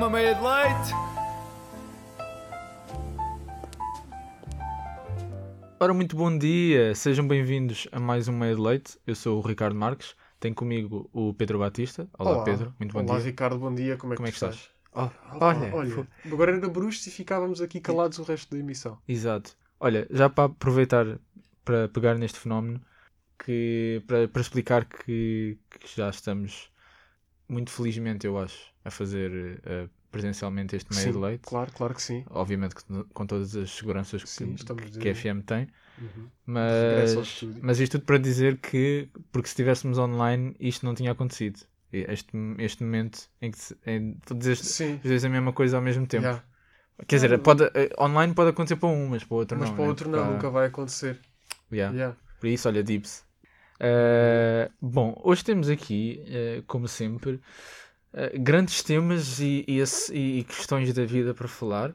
Uma meia de leite! Ora, muito bom dia, sejam bem-vindos a mais um Meia de Leite. Eu sou o Ricardo Marques, tenho comigo o Pedro Batista. Olá, Pedro, muito bom Olá, dia. Ricardo, bom dia. Como é Como é que que estás? estás? Oh, olha, olha, agora era bruxos e ficávamos aqui calados o resto da emissão. exato. Olha, já para aproveitar para pegar neste fenómeno, que, para, para explicar que, que já estamos, muito felizmente, eu acho, a fazer eh, presencialmente este Meia Sim, de Leite. Claro, claro que sim. Obviamente com todas as seguranças que, Sim, que, que a FM tem. Uhum. Mas, mas isto tudo para dizer que, porque se estivéssemos online, isto não tinha acontecido. Este, este momento em que em, dizes, dizes a mesma coisa ao mesmo tempo. já. Quer dizer, pode, eh, online pode acontecer para um, mas para o outro Mas não. para o né? outro não, Porque há- nunca vai acontecer. Yeah. Já. Por isso, olha, Dips. Eh, bom, hoje temos aqui, eh, como sempre, eh, grandes temas e, e, esse- e questões da vida para falar.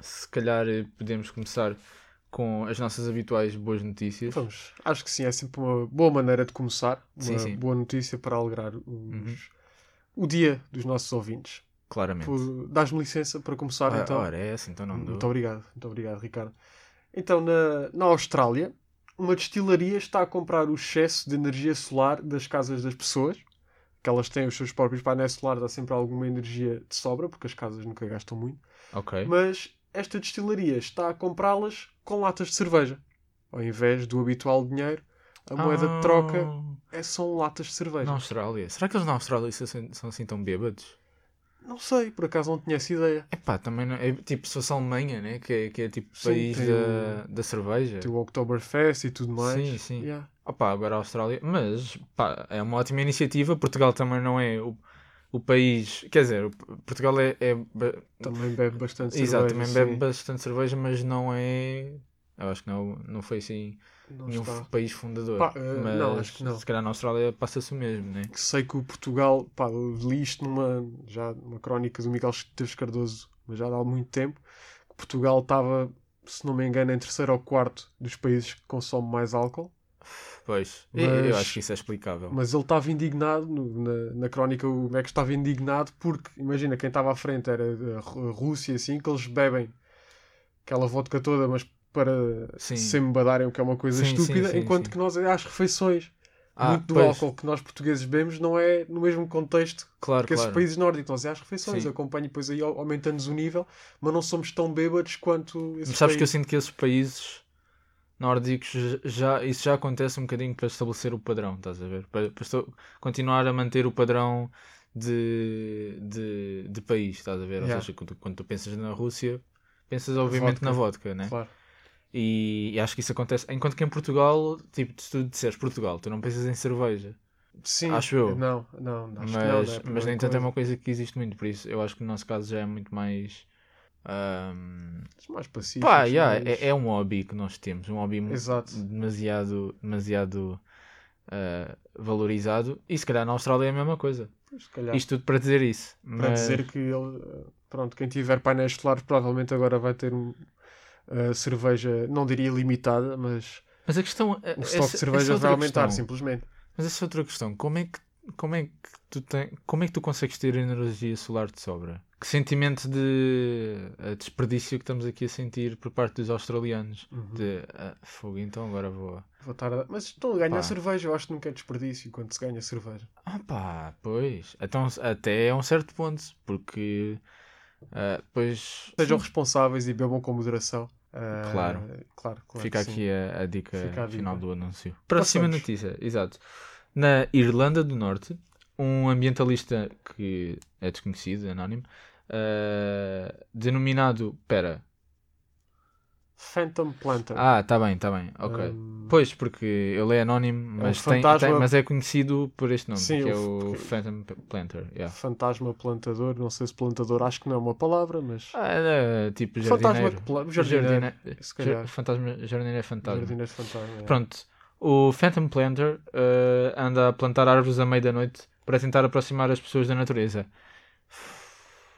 Se calhar podemos começar com as nossas habituais boas notícias. Vamos. Acho que sim, é sempre uma boa maneira de começar. Uma Sim, sim. boa notícia para alegrar os- Uhum. o dia dos nossos ouvintes. Claramente. Dás-me licença para começar Ora, então? ora, é assim, então não dou. Muito obrigado, muito obrigado, Ricardo. Então, na, na Austrália, uma destilaria está a comprar o excesso de energia solar das casas das pessoas, que elas têm os seus próprios painéis solares, há sempre alguma energia de sobra, porque as casas nunca gastam muito, Ok. mas esta destilaria está a comprá-las com latas de cerveja. Ao invés do habitual dinheiro, a moeda de troca Ah, é, são latas de cerveja. Na Austrália. Será que eles na Austrália são, são assim tão bêbados? Não sei, por acaso não tinha essa ideia. Epá, também não, é tipo se fosse a Alemanha, né? Que é, que é tipo Sim, país da, da cerveja. Tem o Oktoberfest e tudo mais. Sim, sim. Yeah. Opa, agora a Austrália. Mas, pá, é uma ótima iniciativa. Portugal também não é o, o país. Quer dizer, Portugal é. é Também bebe bastante Exato, cerveja. também bebe sim. bastante cerveja, mas não é. Eu acho que não, não foi assim Não nenhum está. país fundador. Pá, eh, mas não, acho que não. se calhar na Austrália passa-se o mesmo, né? sei que o Portugal, pá, li isto numa, já numa crónica do Miguel Esteves Cardoso, mas já há muito tempo, que Portugal estava, se não me engano, em terceiro ou quarto dos países que consomem mais álcool, Pois, eu- eu Mas- acho que isso é explicável. mas ele estava indignado, na, na crónica o Mac estava indignado porque, imagina, quem estava à frente era a Rússia, assim, que eles bebem aquela vodka toda, mas para Sim. se embadarem, o que é uma coisa Sim, estúpida, sim, enquanto que nós, às refeições, Ah, muito do pois, álcool que nós portugueses bebemos não é no mesmo contexto Claro, esses claro. países nórdicos nós é às refeições, Sim. acompanha depois aí au- aumentando-nos o nível, mas não somos tão bêbados quanto esses Mas sabes que eu países. sinto que esses países nórdicos já isso já acontece um bocadinho para estabelecer o padrão, estás a ver? Para, para continuar a manter o padrão de, de, de país, estás a ver? Ou Yeah. seja, quando, tu- quando tu pensas na Rússia, pensas obviamente Vodka. na vodka, né? Claro. E, e acho que isso acontece. Enquanto que em Portugal, tipo, se tu disseres Portugal, tu não pensas em cerveja. Sim, Acho eu. Não, não, acho mas, que não, não é mas nem tanto é uma coisa que existe muito, por isso eu acho que no nosso caso já é muito mais. ahm, mais pacíficos. Pá, yeah, mais- é, é um hobby que nós temos, um hobby Exato. demasiado, demasiado ah, valorizado e se calhar na Austrália é a mesma coisa. Isto tudo para dizer isso. para mas- dizer que ele, pronto, quem tiver painéis solares provavelmente agora vai ter um, eh, cerveja, não diria limitada, mas Mas a questão. o essa- estoque de cerveja é vai aumentar, questão. simplesmente. Mas essa é outra questão. Como é que, como é que tu tem, como é que tu consegues ter energia solar de sobra? Que sentimento de ah, desperdício que estamos aqui a sentir por parte dos australianos? Uhum. De ah, fogo, então agora vou. Vou estar a- Mas estão a ganhar Pá. cerveja, eu acho que nunca é desperdício quando se ganha cerveja. Ah pá, pois. Então, até é um certo ponto, porque ah, depois Sejam responsáveis e bebam com moderação. Eh, Claro. claro, claro fica aqui a, a dica Fica a dica. final do anúncio. Próxima Passamos. notícia, exato. Na Irlanda do Norte, um ambientalista que é desconhecido, anónimo, ah, denominado. Pera. Phantom Planter. Ah, tá bem, tá bem, ok. Um, Pois, porque ele é anónimo, mas, tem, fantasma- tem- mas é conhecido por este nome, Sim, que é o- porque- Phantom Planter. yeah. Fantasma plantador, não sei se plantador, acho que não é uma palavra, mas. Ah, é, tipo fantasma jardineiro. que pla- jardineiro. Jardine- se calhar. jar- Fantasma, jardineiro é fantasma. Jardineiro fantasma. é. Pronto, o Phantom Planter eh, anda a plantar árvores à meia da noite para tentar aproximar as pessoas da natureza.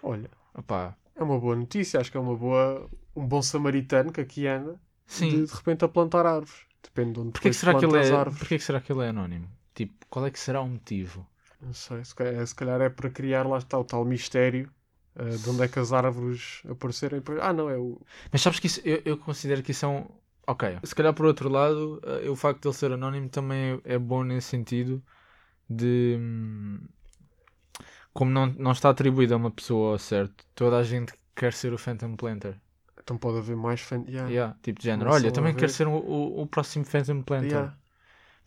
Olha, Opá, é uma boa notícia, acho que é uma boa. Um bom samaritano que aqui anda sim. de, de repente a plantar árvores. Depende de onde Porquê que, será que, ele é, árvores. porquê que será que ele é anónimo? Tipo, qual é que será o motivo? Não sei, se calhar, se calhar é para criar lá está o tal mistério Uh, de onde é que as árvores apareceram? depois- Ah, não, é o. Mas sabes que isso, eu, eu considero que isso é um. Ok. Se calhar por outro lado, eh, o facto de ele ser anónimo também é, é bom nesse sentido de. hum, Como não, não está atribuído a uma pessoa ao certo, toda a gente quer ser o Phantom Planter. Então pode haver mais fan. Yeah. Yeah, tipo de género. Começam Olha, também quero ser o, o, o próximo Phantom Planter. Yeah.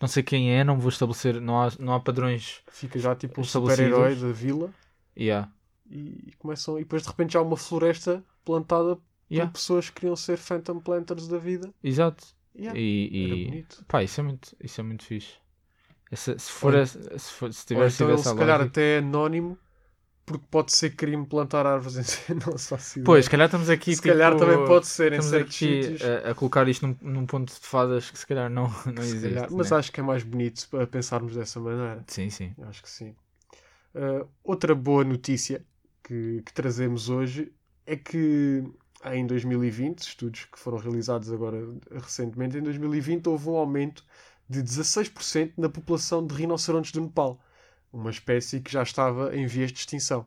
Não sei quem é, não vou estabelecer. Não há, não há padrões. Fica já tipo um super-herói da vila Yeah. e, e começam. E depois de repente já há uma floresta plantada por pessoas que queriam ser Phantom Planters da vida. Exato. E, e pá, isso é muito, isso é muito fixe. Essa- se for, Ou- se, for, se então sido ele essa se calhar lógica- até é anónimo porque pode ser crime plantar árvores em. Não faço ideia. Pois, se calhar estamos aqui se calhar tipo, também pode ser em certos aqui sítios. a, a colocar isto num, num ponto de fadas que se calhar não, não existe. calhar. Mas né? acho que é mais bonito para pensarmos dessa maneira. Sim, sim. Acho que sim. Uh, outra boa notícia que, que trazemos hoje é que em 2020, estudos que foram realizados agora recentemente, em 2020 houve um aumento de 16% na população de rinocerontes do Nepal, uma espécie que já estava em vias de extinção.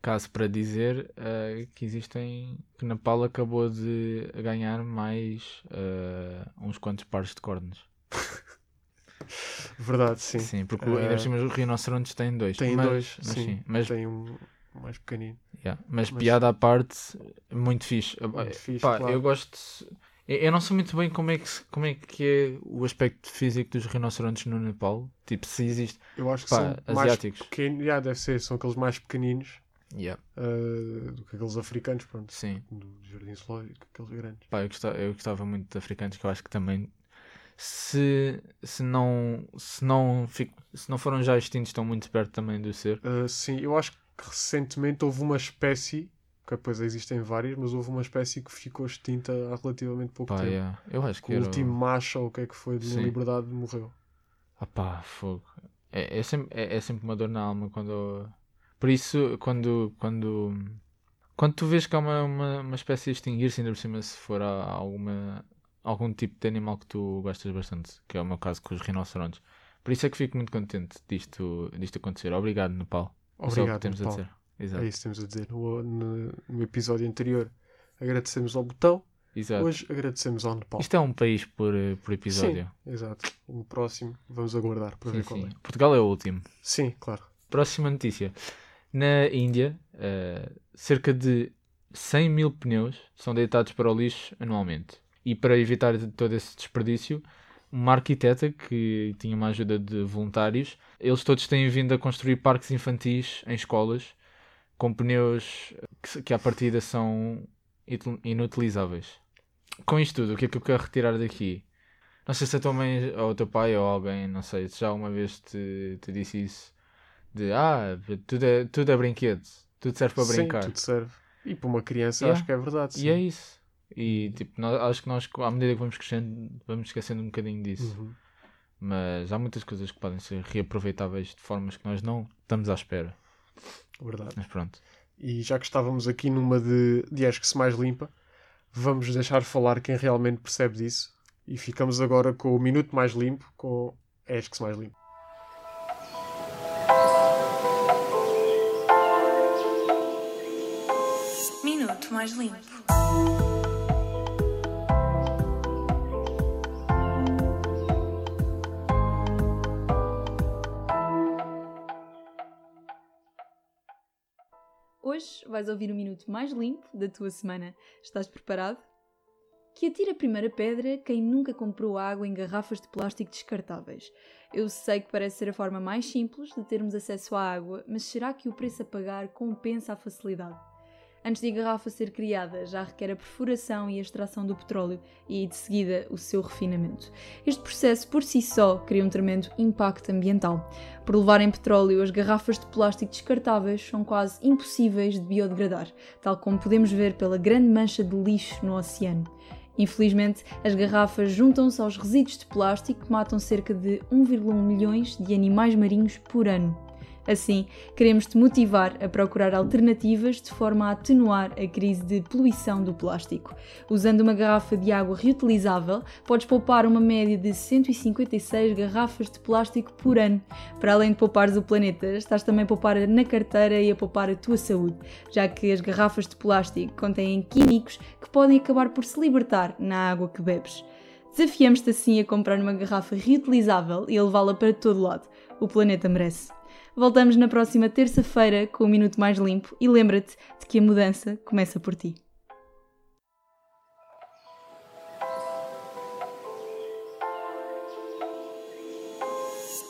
Caso para dizer eh, que existem. que Nepal acabou de ganhar mais eh, uns quantos pares de cornos. Verdade, sim. Sim, porque Eh, ainda por cima os rinocerontes têm dois. Tem mas, dois, mas sim. sim. Mas, Tem um mais pequenino. yeah, mas mas- piada à parte, muito fixe. Muito fixe, Pá, claro. Eu gosto. Eu não sei muito bem como é, que, como é que é o aspecto físico dos rinocerontes no Nepal. Tipo, se existe. Eu acho que Pá, são mais asiáticos. pequenos. Já, deve ser, são aqueles mais pequeninos Yeah. uh, do que aqueles africanos, pronto. Sim. Do jardim zoológico, aqueles grandes. Pá, eu gostava, eu gostava muito de africanos, que eu acho que também. Se, se, não, se, não, se não foram já extintos, estão muito perto também do ser. Uh, sim, eu acho que recentemente houve uma espécie, que depois existem várias, mas houve uma espécie que ficou extinta há relativamente pouco Pá, tempo. yeah. Eu acho Que o era. último macho, ou o que é que foi, de liberdade morreu. Ah pá, fogo. É, é, sempre, é, é sempre uma dor na alma quando. Por isso, quando. Quando, quando tu vês que há uma, uma, uma espécie a extinguir-se, ainda por cima, se for há alguma, algum tipo de animal que tu gostas bastante, que é o meu caso com os rinocerontes. Por isso é que fico muito contente disto, disto acontecer. Obrigado, Nepal. É só o que Obrigado, temos Nepal. a dizer. Exato. É isso que temos a dizer. No, no- no episódio anterior agradecemos ao botão, Exato. hoje agradecemos ao Nepal. Isto é um país por, eh, por episódio. Exato. No próximo vamos aguardar para Sim, ver qual sim. é. Portugal é o último. Sim, claro. Próxima notícia. Na Índia, eh, cerca de 100 mil pneus são deitados para o lixo anualmente. E para evitar todo esse desperdício, uma arquiteta que tinha uma ajuda de voluntários, eles todos têm vindo a construir parques infantis em escolas com pneus que, que à partida são inutilizáveis. Com isto tudo, o que é que eu quero retirar daqui? Não sei se a tua mãe ou o teu pai ou alguém, não sei, se já uma vez te, te disse isso de ah, tudo é, tudo é brinquedo, tudo serve para Sim, brincar. tudo serve. E para uma criança Yeah. acho que é verdade. E sim. é isso. E tipo, nós- acho que nós, à medida que vamos crescendo, vamos esquecendo um bocadinho disso. Uhum. Mas há muitas coisas que podem ser reaproveitáveis de formas que nós não estamos à espera. Verdade. Mas pronto. E já que estávamos aqui numa de, de Acho que se mais limpa, vamos deixar falar quem realmente percebe disso. E ficamos agora com o minuto mais limpo, com Acho que se mais limpa. Minuto mais limpo. Hoje vais ouvir o minuto mais limpo da tua semana. Estás preparado? Que atira a primeira pedra quem nunca comprou água em garrafas de plástico descartáveis. Eu sei que parece ser a forma mais simples de termos acesso à água, mas será que o preço a pagar compensa a facilidade? Antes de a garrafa ser criada, já requer a perfuração e a extração do petróleo e, de seguida, o seu refinamento. Este processo, por si só, cria um tremendo impacto ambiental. Por levarem petróleo, as garrafas de plástico descartáveis são quase impossíveis de biodegradar, tal como podemos ver pela grande mancha de lixo no oceano. Infelizmente, as garrafas juntam-se aos resíduos de plástico que matam cerca de 1,1 milhões de animais marinhos por ano. Assim, queremos te motivar a procurar alternativas de forma a atenuar a crise de poluição do plástico. Usando uma garrafa de água reutilizável, podes poupar uma média de 156 garrafas de plástico por ano. Para além de poupares o planeta, estás também a poupar na carteira e a poupar a tua saúde, já que as garrafas de plástico contêm químicos que podem acabar por se libertar na água que bebes. Desafiamos-te assim a comprar uma garrafa reutilizável e a levá-la para todo lado. O planeta merece. Voltamos na próxima terça-feira com um minuto mais limpo e lembra-te de que a mudança começa por ti.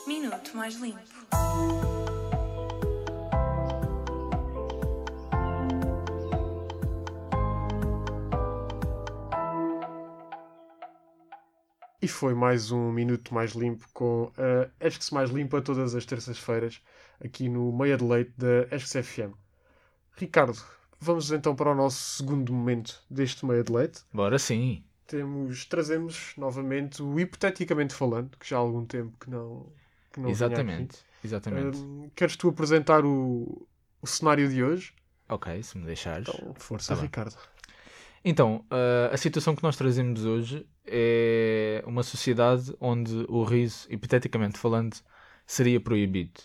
Minuto mais limpo. Foi mais um Minuto Mais Limpo com a Esques Mais Limpa todas as terças-feiras, aqui no Meia de Leite da Esques FM. Ricardo, vamos então para o nosso segundo momento deste Meia de Leite. Bora sim. Temos, trazemos novamente o Hipoteticamente Falando, que já há algum tempo que não, que não Exatamente. Exatamente. Hum, queres tu apresentar o, o cenário de hoje? Ok, se me deixares. Então, força, Tá bem. Então, ah, a situação que nós trazemos hoje é uma sociedade onde o riso, hipoteticamente falando, seria proibido.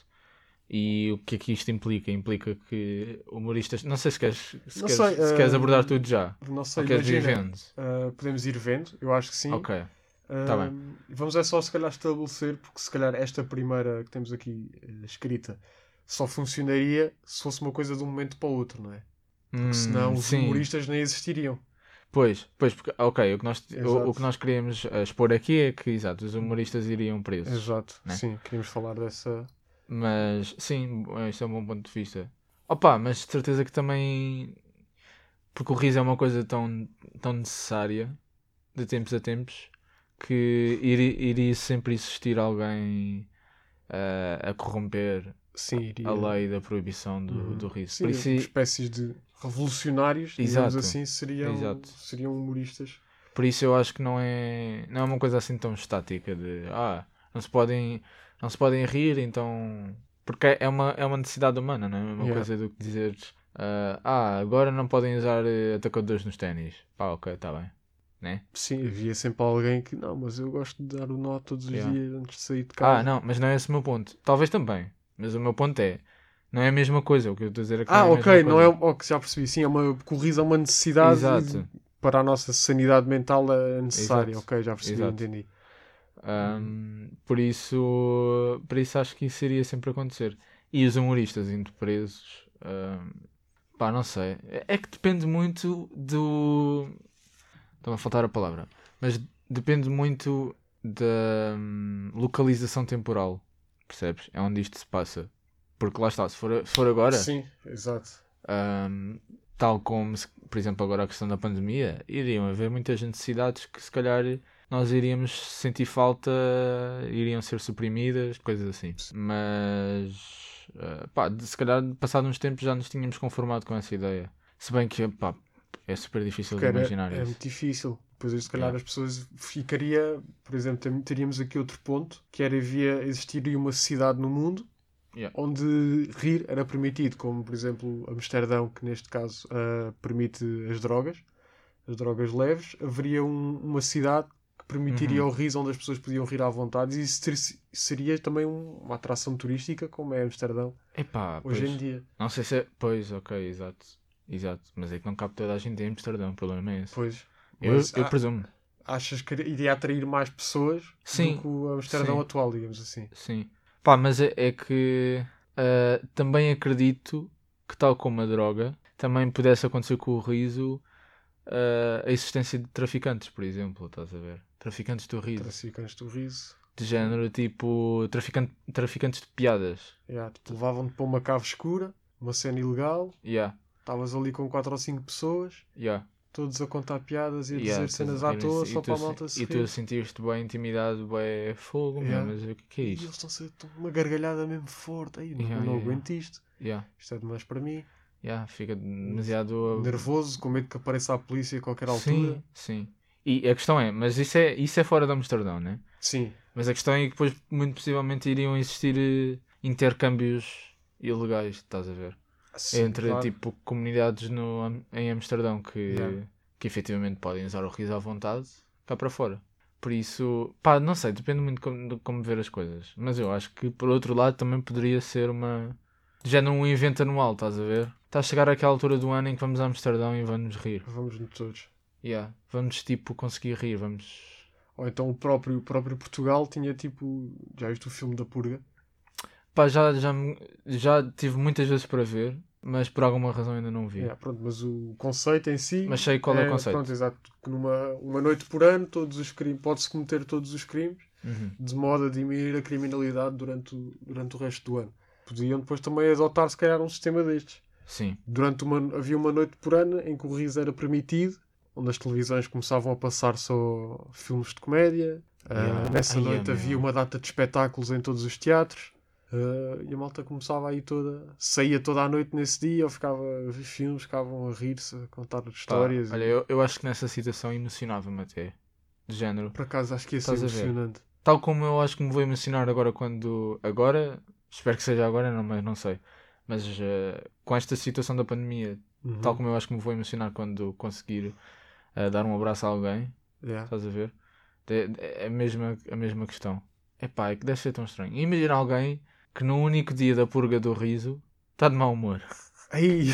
E o que é que isto implica? Implica que humoristas. Não sei se queres, se queres, sei, se queres ah, abordar tudo já. Não sei, Ou queres ir imagina. vendo? Uh, podemos ir vendo, eu acho que sim. Ok. Uh, tá bem. Vamos é só se calhar estabelecer, porque se calhar esta primeira que temos aqui eh, escrita só funcionaria se fosse uma coisa de um momento para o outro, não é? Hum, Senão os sim. humoristas nem existiriam. Pois, pois, porque, ok, o que, nós, o, o que nós queríamos ah, expor aqui é que, exato, os humoristas iriam presos. Exato, Né? sim, queríamos falar dessa. Mas, sim, isto é um bom ponto de vista. Opa, mas de certeza que também. Porque o riso é uma coisa tão, tão necessária, de tempos a tempos, que iri- iria sempre existir alguém ah, a corromper Sim, iria. a lei da proibição do, Uhum. do riso. Sim, isso, espécies de revolucionários, digamos Exato. assim, seriam, Exato. seriam humoristas. por isso eu acho que não é, não é uma coisa assim tão estática de ah, não se podem, não se podem rir, então. Porque é uma, é uma necessidade humana, não é a mesma Yeah. coisa do que dizeres ah, ah, agora não podem usar eh, atacadores nos ténis. Pá, ok, está bem. Né? Sim, havia sempre alguém que, não, mas eu gosto de dar o nó todos os Yeah. dias antes de sair de casa. Ah, não, mas não é esse o meu ponto. Talvez também, mas o meu ponto é, não é a mesma coisa. O que eu estou a dizer é que Ah, não é a ok, não é. Ok, já percebi. Sim, é uma corrida, é uma necessidade Exato. para a nossa sanidade mental é necessária. Exato. Ok, já percebi, Exato. entendi. Ahm, por isso, por isso acho que isso iria sempre acontecer. E os humoristas indo presos, ahm, pá, não sei. É é que depende muito do. Está-me a faltar a palavra. Mas depende muito da hum, localização temporal. Percebes? É onde isto se passa. Porque lá está, se for, se for agora, Sim, exato. Ahm, tal como, por exemplo, agora a questão da pandemia, iriam haver muitas necessidades que se calhar nós iríamos sentir falta, iriam ser suprimidas, coisas assim. Mas, ah, pá, se calhar, passado uns tempos já nos tínhamos conformado com essa ideia. Se bem que, pá, é super difícil Porque de imaginar é isso. muito difícil. Depois, se calhar, as pessoas ficaria. Por exemplo, teríamos aqui outro ponto que era havia existiria uma cidade no mundo Yeah. onde rir era permitido, como por exemplo Amsterdão, que neste caso ah, permite as drogas, as drogas leves. Haveria um- uma cidade que permitiria Uhum. o riso onde as pessoas podiam rir à vontade e isso ter- seria também um- uma atração turística, como é Amsterdão Epá, hoje pois, em dia. não sei se é... Pois, ok, exato. Exato, mas é que não cabe toda a gente em Amsterdão, o problema é esse. Pois. Eu, Mas, eu ah, presumo, achas que iria atrair mais pessoas Sim, do que o Amsterdão atual, digamos assim? Sim. Pá, mas é, é que ah, também acredito que, tal como a droga, também pudesse acontecer com o riso ah, a existência de traficantes, por exemplo, estás a ver? Traficantes do riso. Traficantes do riso. De género tipo traficante, traficantes de piadas. Yeah, tipo, levavam-te para uma cave escura, uma cena ilegal, Yeah, estavas ali com 4 ou 5 pessoas, yeah. Todos a contar piadas e a yeah, dizer cenas à e- toa e só para a malta se E tu sentiste bem intimidado, bem fogo, Yeah. mas o que, é E isto? eles estão-se estão uma gargalhada mesmo forte. Aí, não, Yeah, não yeah, aguento isto. Isto é demais para mim. yeah, fica demasiado. Nervoso, com medo que apareça a polícia a qualquer altura. Sim, sim. E a questão é, mas isso é, isso é fora de Amsterdão, né? Sim. Mas a questão é que depois, muito possivelmente, iriam existir eh, intercâmbios ilegais, estás a ver? Sim, Entre claro. tipo comunidades no, em Amsterdão que, Yeah. que efetivamente podem usar o riso à vontade cá para fora. Por isso, pá, não sei, depende muito de como, de como ver as coisas. Mas eu acho que por outro lado também poderia ser uma. Já num evento anual, estás a ver? Está a chegar aquela altura do ano em que vamos a Amsterdão e vamos rir. Vamos todos. Yeah. Vamos tipo conseguir rir, vamos. Ou então o próprio, o próprio Portugal tinha tipo. Já viste o filme da Purga? Pá, já, já, já tive muitas vezes para ver, mas por alguma razão ainda não vi. Yeah, pronto, mas o conceito em si. Mas sei qual é, o conceito. Pronto, exato. Que numa uma noite por ano todos os crimes, pode-se cometer todos os crimes Uhum. de modo a diminuir a criminalidade durante o, durante o resto do ano. Podiam depois também adotar se calhar um sistema destes. Sim. Durante uma, havia uma noite por ano em que o riso era permitido, onde as televisões começavam a passar só filmes de comédia. Ah, Yeah. nessa Ai, noite é, havia uma data de espetáculos em todos os teatros. Ah, e a malta começava aí toda, saía toda a noite nesse dia, ou ficava a ver filmes, ficavam a rir-se, a contar histórias. olha, eu, eu acho que nessa situação emocionava-me até. De género. Por acaso acho que ia ser emocionante. Tal como eu acho que me vou emocionar agora quando. Agora, espero que seja agora, não, mas não sei. Mas eh, com esta situação da pandemia, Uhum. tal como eu acho que me vou emocionar quando conseguir eh, dar um abraço a alguém, Yeah. estás a ver? É, é a, mesma, a mesma questão. É pá, é que deve ser tão estranho. Imagina alguém que no único dia da purga do riso está de mau humor. Ai.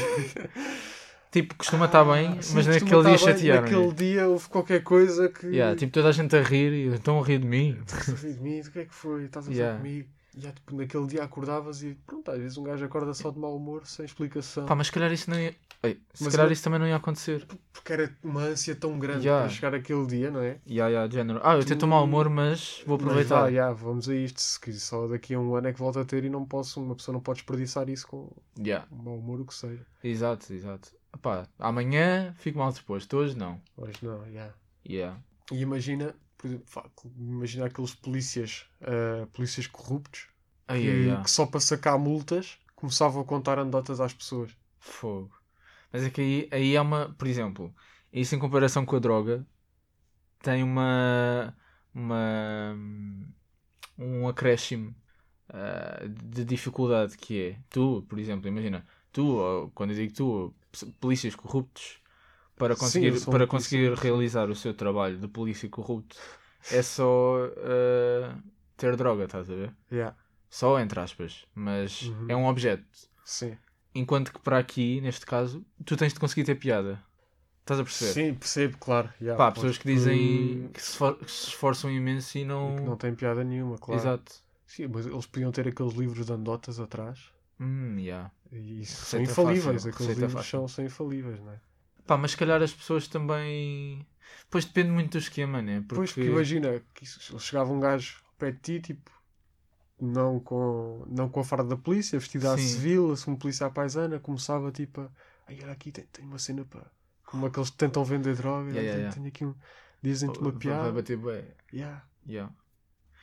Tipo, costuma estar bem, Ah, sim, mas naquele dia estar bem, chatearam. Naquele dia houve qualquer coisa que. Yeah, tipo, toda a gente a rir e estão a rir de mim. Estás a rir de mim? O que é que foi? Estás a Yeah. falar comigo? E yeah, tipo, naquele dia acordavas e pronto, às vezes um gajo acorda só de mau humor, sem explicação. Pá, mas se calhar isso não ia. Ei, se Mas calhar eu- isso também não ia acontecer. Porque era uma ânsia tão grande Yeah. para chegar aquele dia, não é? Ya, de género. Ah, eu tenho mau humor, mas vou Mas aproveitar. vá, yeah, vamos a isto. Se só daqui a um ano é que volta a ter e não posso, uma pessoa não pode desperdiçar isso com Ya, um mau humor, o que seja. exato, exato. Epá, amanhã fico mal disposto, hoje não. Hoje não, yeah. Yeah. E imagina, por exemplo, vá, imagina aqueles polícias, ah, polícias corruptos Ai, que, ai, ai. que só para sacar multas começavam a contar anedotas às pessoas. Fogo. Mas é que aí, aí é uma, por exemplo, isso em comparação com a droga, tem uma. uma um acréscimo ah, de dificuldade que é. Tu, por exemplo, imagina, tu, quando eu digo tu, polícias corruptos, para Sim, conseguir, um para conseguir realizar o seu trabalho de polícia corrupto, é só ah, ter droga, estás a ver? Yeah. Só entre aspas, mas Uhum. é um objeto. Sim. Enquanto que para aqui, neste caso, tu tens de conseguir ter piada. Estás a perceber? Sim, percebo, claro. Yeah, Pá, pessoas que dizem que se, que se esforçam imenso e e não. que não tem piada nenhuma, claro. Exato. Sim, mas eles podiam ter aqueles livros de anedotas atrás. Hum, yeah. E são infalíveis. fácil, Aqueles receita livros fácil. são, são infalíveis, não é? Pá, mas se calhar as pessoas também. Pois depende muito do esquema, né? Porque... Pois, porque imagina, que chegava um gajo pé de ti, tipo, não com, não com a farda da polícia, vestido à civil, assim, um polícia à paisana, começava tipo a. Ai, olha aqui, tem, tem uma cena para. Como aqueles que tentam vender droga, Yeah, yeah, tem, yeah. tenho aqui um. Dizem-te uma Vai- Vai piada. bater bem. Yeah. Yeah.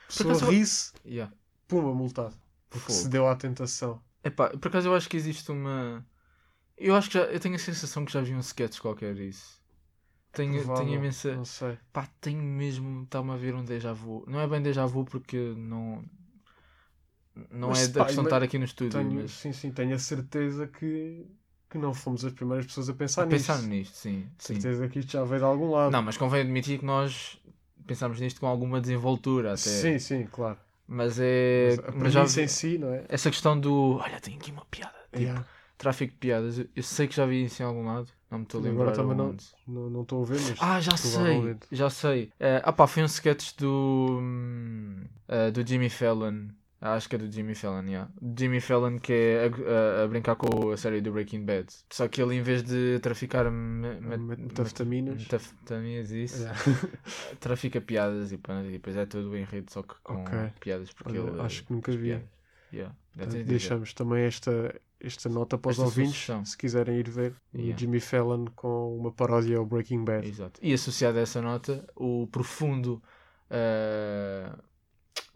Pessoa acaso- ri-se, Yeah. puma, multado. Porque Fogo. se deu à tentação. Epá, por acaso eu acho que existe uma. Eu acho que já. Eu tenho a sensação que já vi um sketch qualquer disso. Tenho, Provável, tenho imensa. Não sei. Pá, tenho mesmo. Está-me a ver um déjà vu. Não é bem déjà vu porque não. Não Mas, é da questão de estar aqui no estúdio, Tenho, mas. Sim, sim, tenho a certeza que, que não fomos as primeiras pessoas a pensar A pensar nisto. nisto, sim. sim. certeza que isto já veio de algum lado. Não, mas convém admitir que nós pensámos nisto com alguma desenvoltura até. Sim, sim, claro. Mas é. Mas a Mas já em si, não é? Essa questão do. Olha, tenho aqui uma piada. Tipo, Yeah. Tráfico de piadas. Eu, eu sei que já vi isso em algum lado. Não me estou a lembrar. agora também não- onde. Não estou a ver, mas. Ah, já sei, já sei. Eh, ah pá, foi um sketch do. eh, do Jimmy Fallon. Ah, Acho que é do Jimmy Fallon, yeah. Jimmy Fallon que é a, a- a brincar com a série do Breaking Bad. Só que ele, em vez de traficar me- me- Met- metafetaminas. metafetaminas, isso, Yeah. trafica piadas e, pronto, e depois é todo o enredo só que com Ok. piadas. Porque Olha, ele, acho que nunca vi. piadas. Yeah. Portanto, deixamos também esta, esta nota para os Esta ouvintes, sugestão. se quiserem ir ver. Yeah. Jimmy Fallon com uma paródia ao Breaking Bad. Exato. E associado a essa nota, o profundo. eh,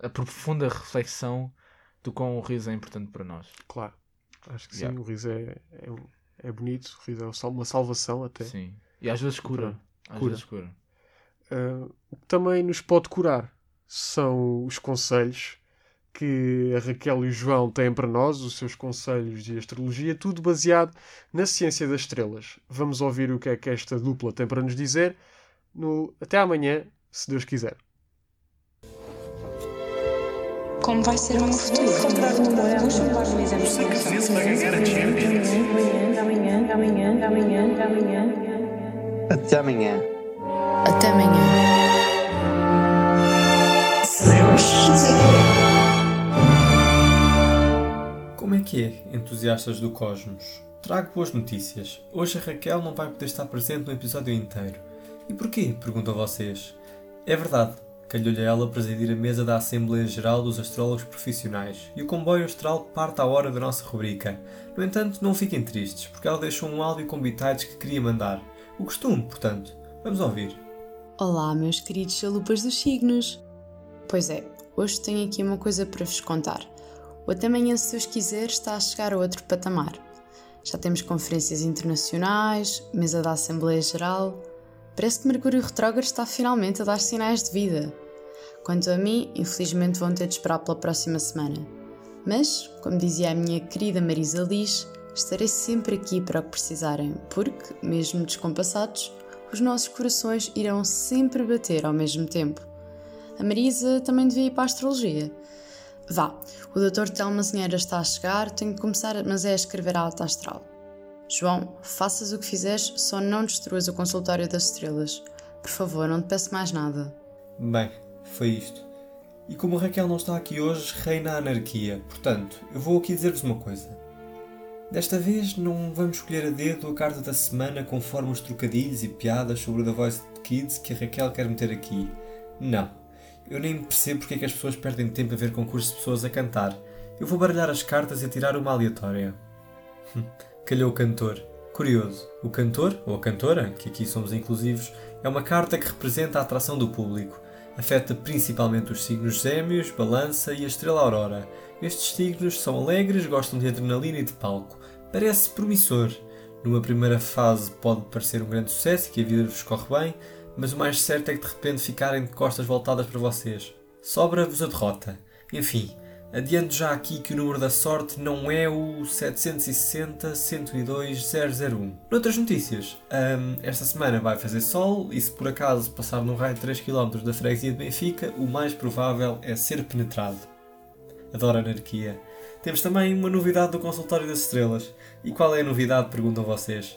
a profunda reflexão do quão o riso é importante para nós. Claro. Acho que sim, Yeah. o riso é, é, é bonito, o riso é uma salvação até. Sim. E às vezes cura. Às Cura. vezes cura. Ah, o que também nos pode curar são os conselhos que a Raquel e o João têm para nós, os seus conselhos de astrologia, tudo baseado na ciência das estrelas. Vamos ouvir o que é que esta dupla tem para nos dizer no até amanhã, se Deus quiser. Como vai ser o meu futuro? Até amanhã. Até amanhã. Como é que é, entusiastas do cosmos? Trago boas notícias. Hoje a Raquel não vai poder estar presente no episódio inteiro. E porquê? Perguntam vocês. É verdade, calhou-lhe ela presidir a mesa da Assembleia Geral dos Astrólogos Profissionais e o comboio astral parte à hora da nossa rubrica. No entanto, não fiquem tristes, porque ela deixou um áudio com bitites que queria mandar. O costume, portanto. Vamos ouvir. Olá, meus queridos chalupas dos signos! Pois é, hoje tenho aqui uma coisa para vos contar. O Até Amanhã, se Deus quiser, está a chegar a outro patamar. Já temos conferências internacionais, mesa da Assembleia Geral. Parece que Mercúrio Retrógrado está finalmente a dar sinais de vida. Quanto a mim, infelizmente vão ter de esperar pela próxima semana. Mas, como dizia a minha querida Marisa Liz, estarei sempre aqui para o que precisarem, porque, mesmo descompassados, os nossos corações irão sempre bater ao mesmo tempo. A Marisa também devia ir para a astrologia. Vá, o Dr. Telma Zinheira está a chegar, tenho que começar, mas é a escrever a alta astral. João, faças o que fizeres, só não destruas o consultório das estrelas. Por favor, não te peço mais nada. Bem, foi isto. E como Raquel não está aqui hoje, reina a anarquia. Portanto, eu vou aqui dizer-vos uma coisa. Desta vez não vamos escolher a dedo a carta da semana conforme os trocadilhos e piadas sobre o The Voice Kids que a Raquel quer meter aqui. Não. Eu nem percebo porque é que as pessoas perdem tempo a ver concursos de pessoas a cantar. Eu vou baralhar as cartas e tirar uma aleatória. Calhou o cantor. Curioso, o cantor, ou a cantora, que aqui somos inclusivos, é uma carta que representa a atração do público. Afeta principalmente os signos Gêmeos, Balança e a Estrela Aurora. Estes signos são alegres, gostam de adrenalina e de palco. Parece promissor. Numa primeira fase pode parecer um grande sucesso e que a vida vos corre bem, mas o mais certo é que de repente ficarem de costas voltadas para vocês. Sobra-vos a derrota. Enfim, adianto já aqui que o número da sorte não é o 760-102-001. Noutras notícias, hum, esta semana vai fazer sol e se por acaso passar num raio de 3 km da freguesia de Benfica, o mais provável é ser penetrado. Adoro anarquia. Temos também uma novidade do consultório das estrelas. E qual é a novidade? Perguntam vocês.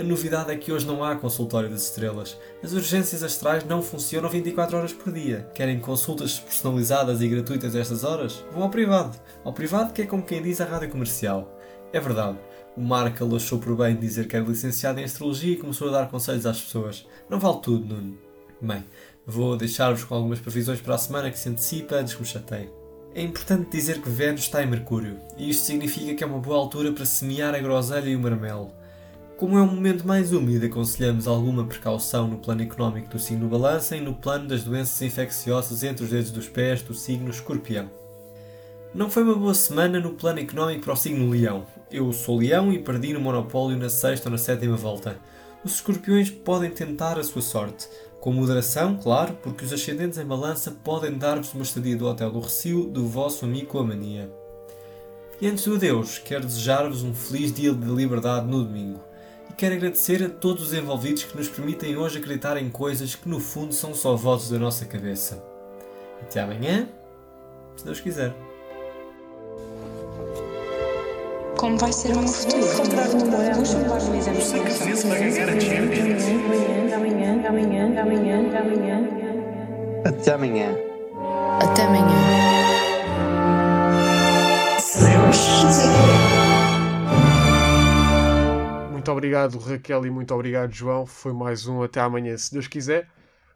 A novidade é que hoje não há consultório das estrelas. As urgências astrais não funcionam 24 horas por dia. Querem consultas personalizadas e gratuitas a estas horas? Vão ao privado. Ao privado que é como quem diz a rádio comercial. É verdade. O Markle achou por bem dizer que era licenciado em astrologia e começou a dar conselhos às pessoas. Não vale tudo, Nuno. Bem, vou deixar-vos com algumas previsões para a semana que se antecipa antes que me chateie. É importante dizer que Vênus está em Mercúrio, e isto significa que é uma boa altura para semear a groselha e o marmelo. Como é um momento mais úmido, aconselhamos alguma precaução no plano económico do signo Balança e no plano das doenças infecciosas entre os dedos dos pés do signo Escorpião. Não foi uma boa semana no plano económico para o signo Leão. Eu sou Leão e perdi no monopólio na sexta ou na sétima volta. Os escorpiões podem tentar a sua sorte, com moderação, claro, porque os ascendentes em balança podem dar-vos uma estadia do Hotel do Recio do vosso amigo a mania. E antes do adeus, quero desejar-vos um feliz dia de liberdade no domingo. Quero agradecer a todos os envolvidos que nos permitem hoje acreditar em coisas que no fundo são só vozes da nossa cabeça. Até amanhã, se Deus quiser. Como vai ser o meu futuro? Até amanhã. Até amanhã. Muito obrigado, Raquel, e muito obrigado, João. Foi mais um até amanhã, se Deus quiser.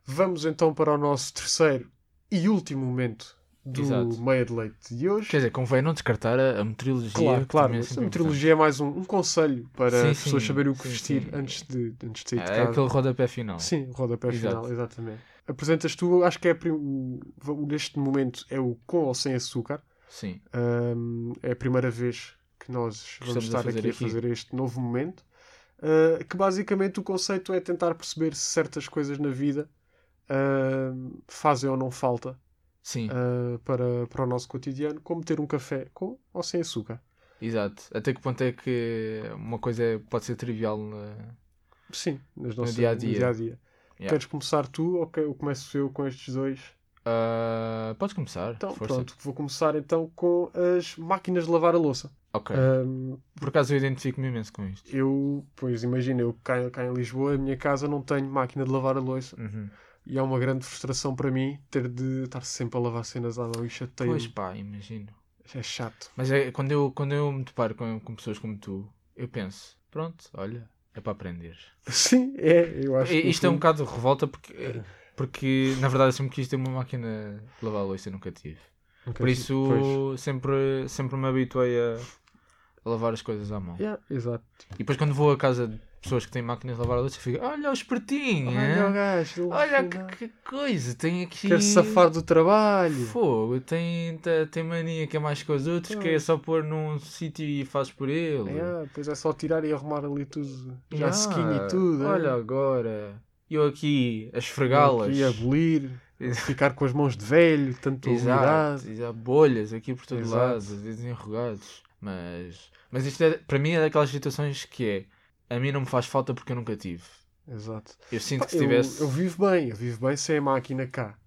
Vamos então para o nosso terceiro e último momento do Exato. meia de leite de hoje. Quer dizer, convém não descartar a, a meteorologia. Claro, claro. é A meteorologia é mais um, um conselho para Sim, as pessoas sim, saberem o que sim, vestir. Antes, de, antes de sair de. É casa. aquele rodapé final. Sim, o rodapé Exato. final, exatamente. Apresentas tu, acho que é o, neste momento é o com ou sem açúcar. Sim. Ahm, é a primeira vez que nós vamos Estamos a estar fazer aqui a aqui. fazer este novo momento. Ah, que basicamente o conceito é tentar perceber se certas coisas na vida ahm, fazem ou não falta Sim, ah, para, para o nosso cotidiano, como ter um café com ou sem açúcar. exato. Até que ponto é que uma coisa é- pode ser trivial na... Sim, nas nossas, dia-a-dia. no dia-a-dia. Yeah. Queres começar tu ou eu começo eu com estes dois? Ah, podes começar, Então, força. pronto, vou começar então com as máquinas de lavar a louça. Ok. Ahm, Por acaso eu identifico-me imenso com isto. eu, pois imagina, eu cá, cá em Lisboa, a minha casa não tenho máquina de lavar a louça. Uhum. E é uma grande frustração para mim ter de estar sempre a lavar cenas à mão e chateio. Pois pá, imagino. É chato. Mas é, quando, eu, quando eu me deparo com, com pessoas como tu, eu penso, pronto, olha, é para aprender. Sim, é, eu acho que. Isto é um bocado de revolta porque, porque na verdade eu sempre quis ter uma máquina de lavar a louça e nunca tive. Por isso pois. sempre, sempre me habituei a, a lavar as coisas à mão. Yeah, exato. E depois quando vou a casa de pessoas que têm máquinas de lavar a louça, fico, olha o espertinho, Olha o gajo, olha que, que coisa, tem aqui... Quer safar do trabalho. Fogo, tem, tem, mania que é mais que os outros, que é só pôr num sítio e fazes por ele. Yeah, depois é só tirar e arrumar ali tudo. Já Yeah, sequinho e tudo. Olha é. agora, eu aqui a esfregá-las. E abolir, ficar com as mãos de velho, tanto Exato, exato, bolhas aqui por todo Exato. lado, às vezes enrugados. Mas, mas isto é, para mim é daquelas situações que é, a mim não me faz falta porque eu nunca tive. Exato. Eu sinto Pá, que se eu, tivesse. eu vivo bem, eu vivo bem sem a máquina cá.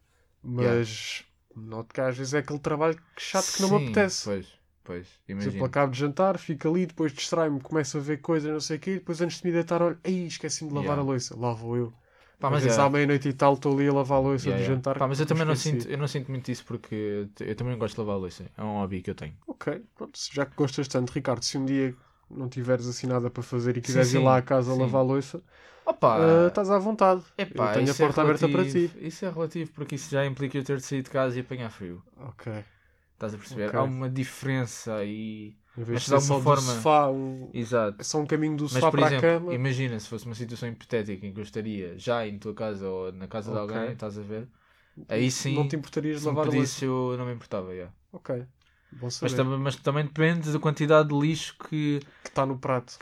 Mas noto que às vezes é aquele trabalho chato que não me Sim, apetece. Pois, pois, Por exemplo, imagino. acabo de jantar, fico ali, depois distrai-me, começo a ver coisas, não sei o quê, depois antes de me deitar, olho, ei, esqueci-me de lavar Yeah. a louça. Lá vou eu. Pá, mas é- à meia-noite e tal estou ali a lavar a louça Yeah, do yeah. jantar. Pá, mas eu também não sinto, eu não sinto muito isso porque eu também gosto de lavar a louça. É um hobby que eu tenho. Ok, pronto, já que gostas tanto, Ricardo, se um dia não tiveres assim nada para fazer e Sim, quiseres ir sim, lá à casa sim. lavar a louça, Opa! ah, estás à vontade. epá, eu tenho a é porta aberta para ti. Isso é relativo porque isso já implica eu ter de sair de casa e apanhar frio. Ok. Estás a perceber? Ok. Há uma diferença aí. Em Mas vez de de ser só alguma do forma- sofá. Exato. é só um caminho do Mas, sofá por para exemplo, a cama. imagina se fosse uma situação hipotética em que eu estaria já em tua casa ou na casa de Ok. alguém, estás a ver? Aí sim, Não te importarias de se lavar pedisse louça. eu não me importava, já. Ok. Mas, também, mas também depende da quantidade de lixo que... Que está no prato.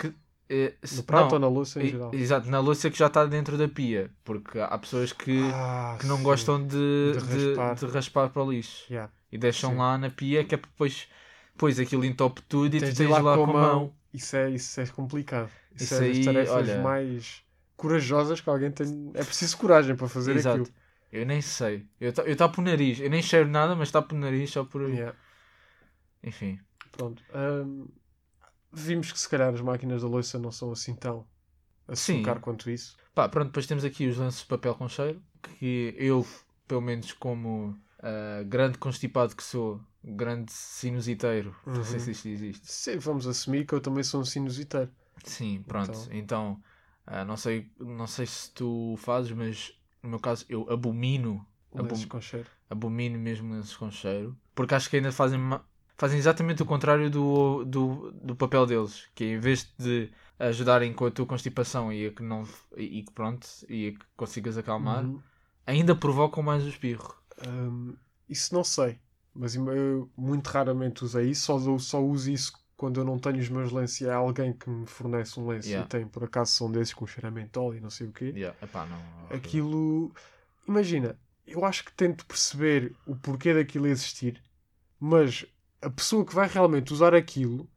eh, se- No prato não, ou na louça em geral? Exato, na louça que já está dentro da pia. Porque há pessoas que, Ah, que não sim. gostam de, De de, raspar. de raspar para o lixo. Yeah. E deixam Sim. lá na pia que é para depois... Depois aquilo entope tudo e Tens tu tens lá, com a mão. Isso é, isso é complicado. Isso, Isso é aí, tarefas olha- mais corajosas que alguém tem. É preciso coragem para fazer Exato. aquilo. Eu nem sei. Eu, eu tapo o nariz. Eu nem cheiro nada, mas tapo o nariz só por. Yeah. Enfim. Pronto. Ahm, vimos que se calhar as máquinas da louça não são assim tão Sim. açúcar quanto isso. Pá, pronto, depois temos aqui os lances de papel com cheiro. Que eu, pelo menos como ah, grande constipado que sou, grande sinusiteiro, não sei Uhum. se isto existe. Sim, vamos assumir que eu também sou um sinusiteiro. Sim, pronto. Então- Então, ah, não, sei, não sei se tu fazes, mas no meu caso eu abomino. Abom- com cheiro. abomino mesmo lenços com cheiro. Porque acho que ainda fazem, fazem exatamente o contrário do, do, do papel deles. Que em vez de ajudarem com a tua constipação e a que não e que pronto, e que consigas acalmar, Uhum. ainda provocam mais o espirro. Ahm, isso não sei. Mas eu muito raramente usei isso. Só, só uso isso quando eu não tenho os meus lenços e há alguém que me fornece um lenço Yeah. e tem, por acaso, são desses com mentol e não sei o quê. Yeah. Epá, não, horrível. aquilo. Imagina, eu acho que tento perceber o porquê daquilo existir, mas a pessoa que vai realmente usar aquilo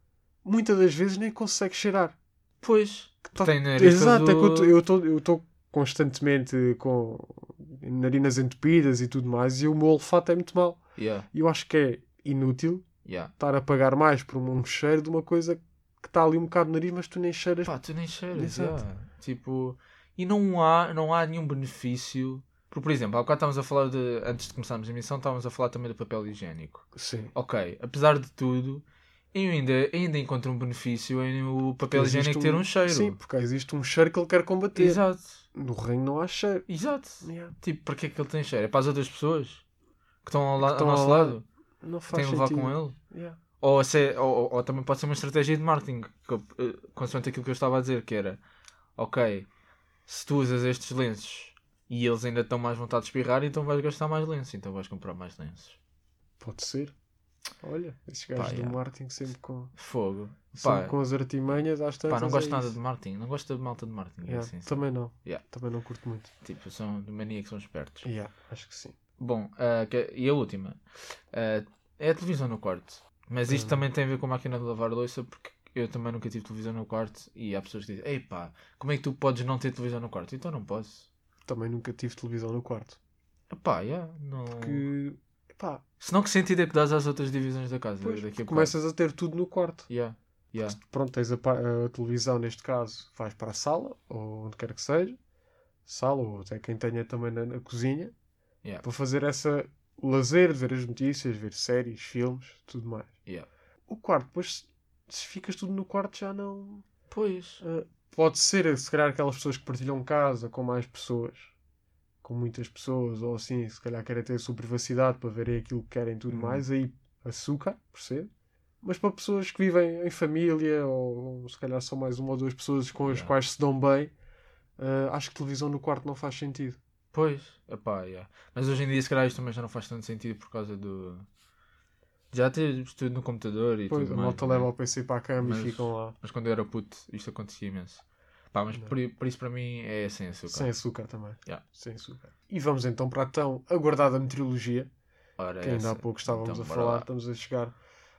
muitas das vezes nem consegue cheirar. Pois, Tá- Exato, todo- é eu estou constantemente com narinas entupidas e tudo mais e o meu olfato é muito mau. Yeah, E eu acho que é inútil yeah. estar a pagar mais por um cheiro de uma coisa que está ali um bocado no nariz, mas tu nem cheiras. Pá, tu nem cheiras, yeah. Tipo, e não há, não há nenhum benefício. Porque, por exemplo, há bocado estávamos a falar de. Antes de começarmos a emissão, estávamos a falar também do papel higiênico. Sim. Ok, apesar de tudo, eu ainda, ainda encontro um benefício em o papel higiênico ter um cheiro. Sim, porque existe um cheiro que ele quer combater. Exato, No reino não há cheiro. exato. Yeah. Tipo, para que é que ele tem cheiro? É para as outras pessoas que estão ao, la- estão ao nosso ao lado? lado. Não Que faz têm de levar sentido. com ele? Yeah. Ou, se ou, ou- também pode ser uma estratégia de marketing, que, eh, consoante aquilo que eu estava a dizer, que era ok, se tu usas estes lenços e eles ainda estão mais vontade de espirrar, então vais gastar mais lenços, então vais comprar mais lenços. Pode ser. Olha, esses gajos Pá, do yeah. marketing sempre com, Fogo. sempre Pá, com as artimanhas às tantas. pá, não gosto é nada isso. de marketing, não gosto de malta de marketing. é Yeah, assim, sim. Também não. Yeah. Também não curto muito. Tipo, são de mania que são espertos. Yeah, acho que sim. Bom, que- e a última. Ah, é a televisão no quarto. Mas isto Hum. também tem a ver com a máquina de lavar louça, porque eu também nunca tive televisão no quarto e há pessoas que dizem: Ei pá, como é que tu podes não ter televisão no quarto? Então não posso. Também nunca tive televisão no quarto. Pá, yeah, não. Que, pá, Se não, que sentido é que dás às outras divisões da casa? depois daqui a começas a ter tudo no quarto. Yeah, yeah. Pronto, tens a, a televisão, neste caso, vais para a sala, ou onde quer que seja, sala, ou até quem tenha também na, na cozinha, Yeah. para fazer essa lazer de ver as notícias, ver séries, filmes, tudo mais. Yeah. O quarto, depois, se ficas tudo no quarto, já não. Pois. Uh, pode ser, se calhar, aquelas pessoas que partilham casa com mais pessoas, com muitas pessoas, ou assim, se calhar querem ter a sua privacidade para verem aquilo que querem tudo Uhum. mais, aí açúcar, percebe? Mas para pessoas que vivem em família, ou, se calhar são mais uma ou duas pessoas com as Yeah. quais se dão bem, uh, acho que televisão no quarto não faz sentido. Pois, epá, yeah. mas hoje em dia se calhar isto também já não faz tanto sentido por causa do. Já ter tudo no computador e Depois tudo a mais. malta né? leva o PC para a cama Mas- e ficam lá Mas quando eu era puto, isto acontecia imenso. Pá, mas por, por isso para mim é sem açúcar. sem açúcar também. Yeah. Sem açúcar. E vamos então para a tão aguardada meteorologia. Ora, que ainda há essa. pouco estávamos Então, a falar, lá. estamos a chegar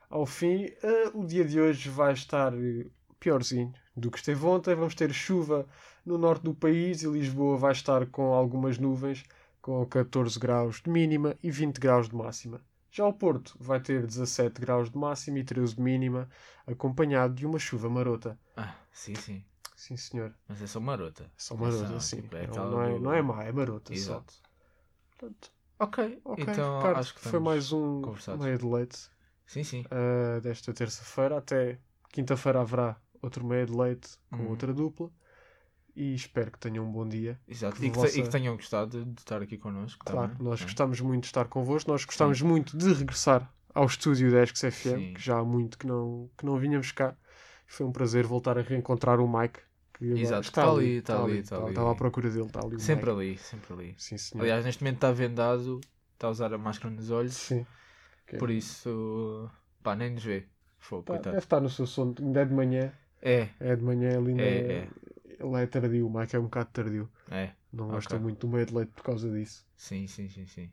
ao fim. Eh, o dia de hoje vai estar eh, piorzinho do que esteve ontem. Vamos ter chuva no norte do país e Lisboa vai estar com algumas nuvens, com 14 graus de mínima e 20 graus de máxima. Já o Porto vai ter 17 graus de máxima e 13 de mínima, acompanhado de uma chuva marota. Ah, sim, sim. Sim, senhor. Mas é só marota. É só marota, Atenção, sim. tipo, é não, não é, do- não é má, é marota só. Exato. Portanto, Ok, ok, então Ricardo, acho que foi mais um meia de leite. Sim, sim. uh, desta terça-feira. Até quinta-feira haverá outro meio de leite com Uhum. outra dupla. E espero que tenham um bom dia. Exato. Que E que, vossa- e que tenham gostado de estar aqui connosco. Claro, também, nós né? gostamos muito de estar convosco. Nós gostamos muito de regressar ao estúdio da Esques FM, Sim. que já há muito que não, que não vinhamos cá. Foi um prazer voltar a reencontrar o Mike. Agora Exato, está ali, está ali, está ali. Estava à procura dele, está ali Sempre ali, sempre ali. Sim, senhor. Aliás, neste momento está vendado, está a usar a máscara nos olhos, Sim. Ok. por isso, pá, nem nos vê. Fogo, Pá, deve estar no seu sono. Ainda é de manhã. É, É de manhã, ele ainda É, é, é. Ele é tardio. O Mike é um bocado tardio. é. Não Ok. gosta muito do meio de leite por causa disso. Sim, sim, sim, sim.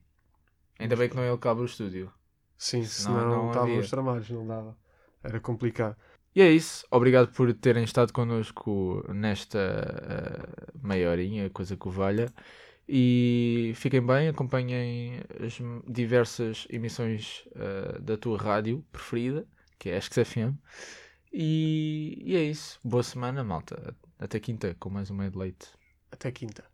Ainda bem que não é ele que abre o estúdio. Sim, Senão senão não estavam havia. os tramados, não dava. Era complicado. E é isso. Obrigado por terem estado connosco nesta eh, meia horinha, coisa que valha. E fiquem bem, acompanhem as diversas emissões eh, da tua rádio preferida, que é a FM. E, e é isso. Boa semana, malta. Até quinta com mais um meio de leite. Até quinta.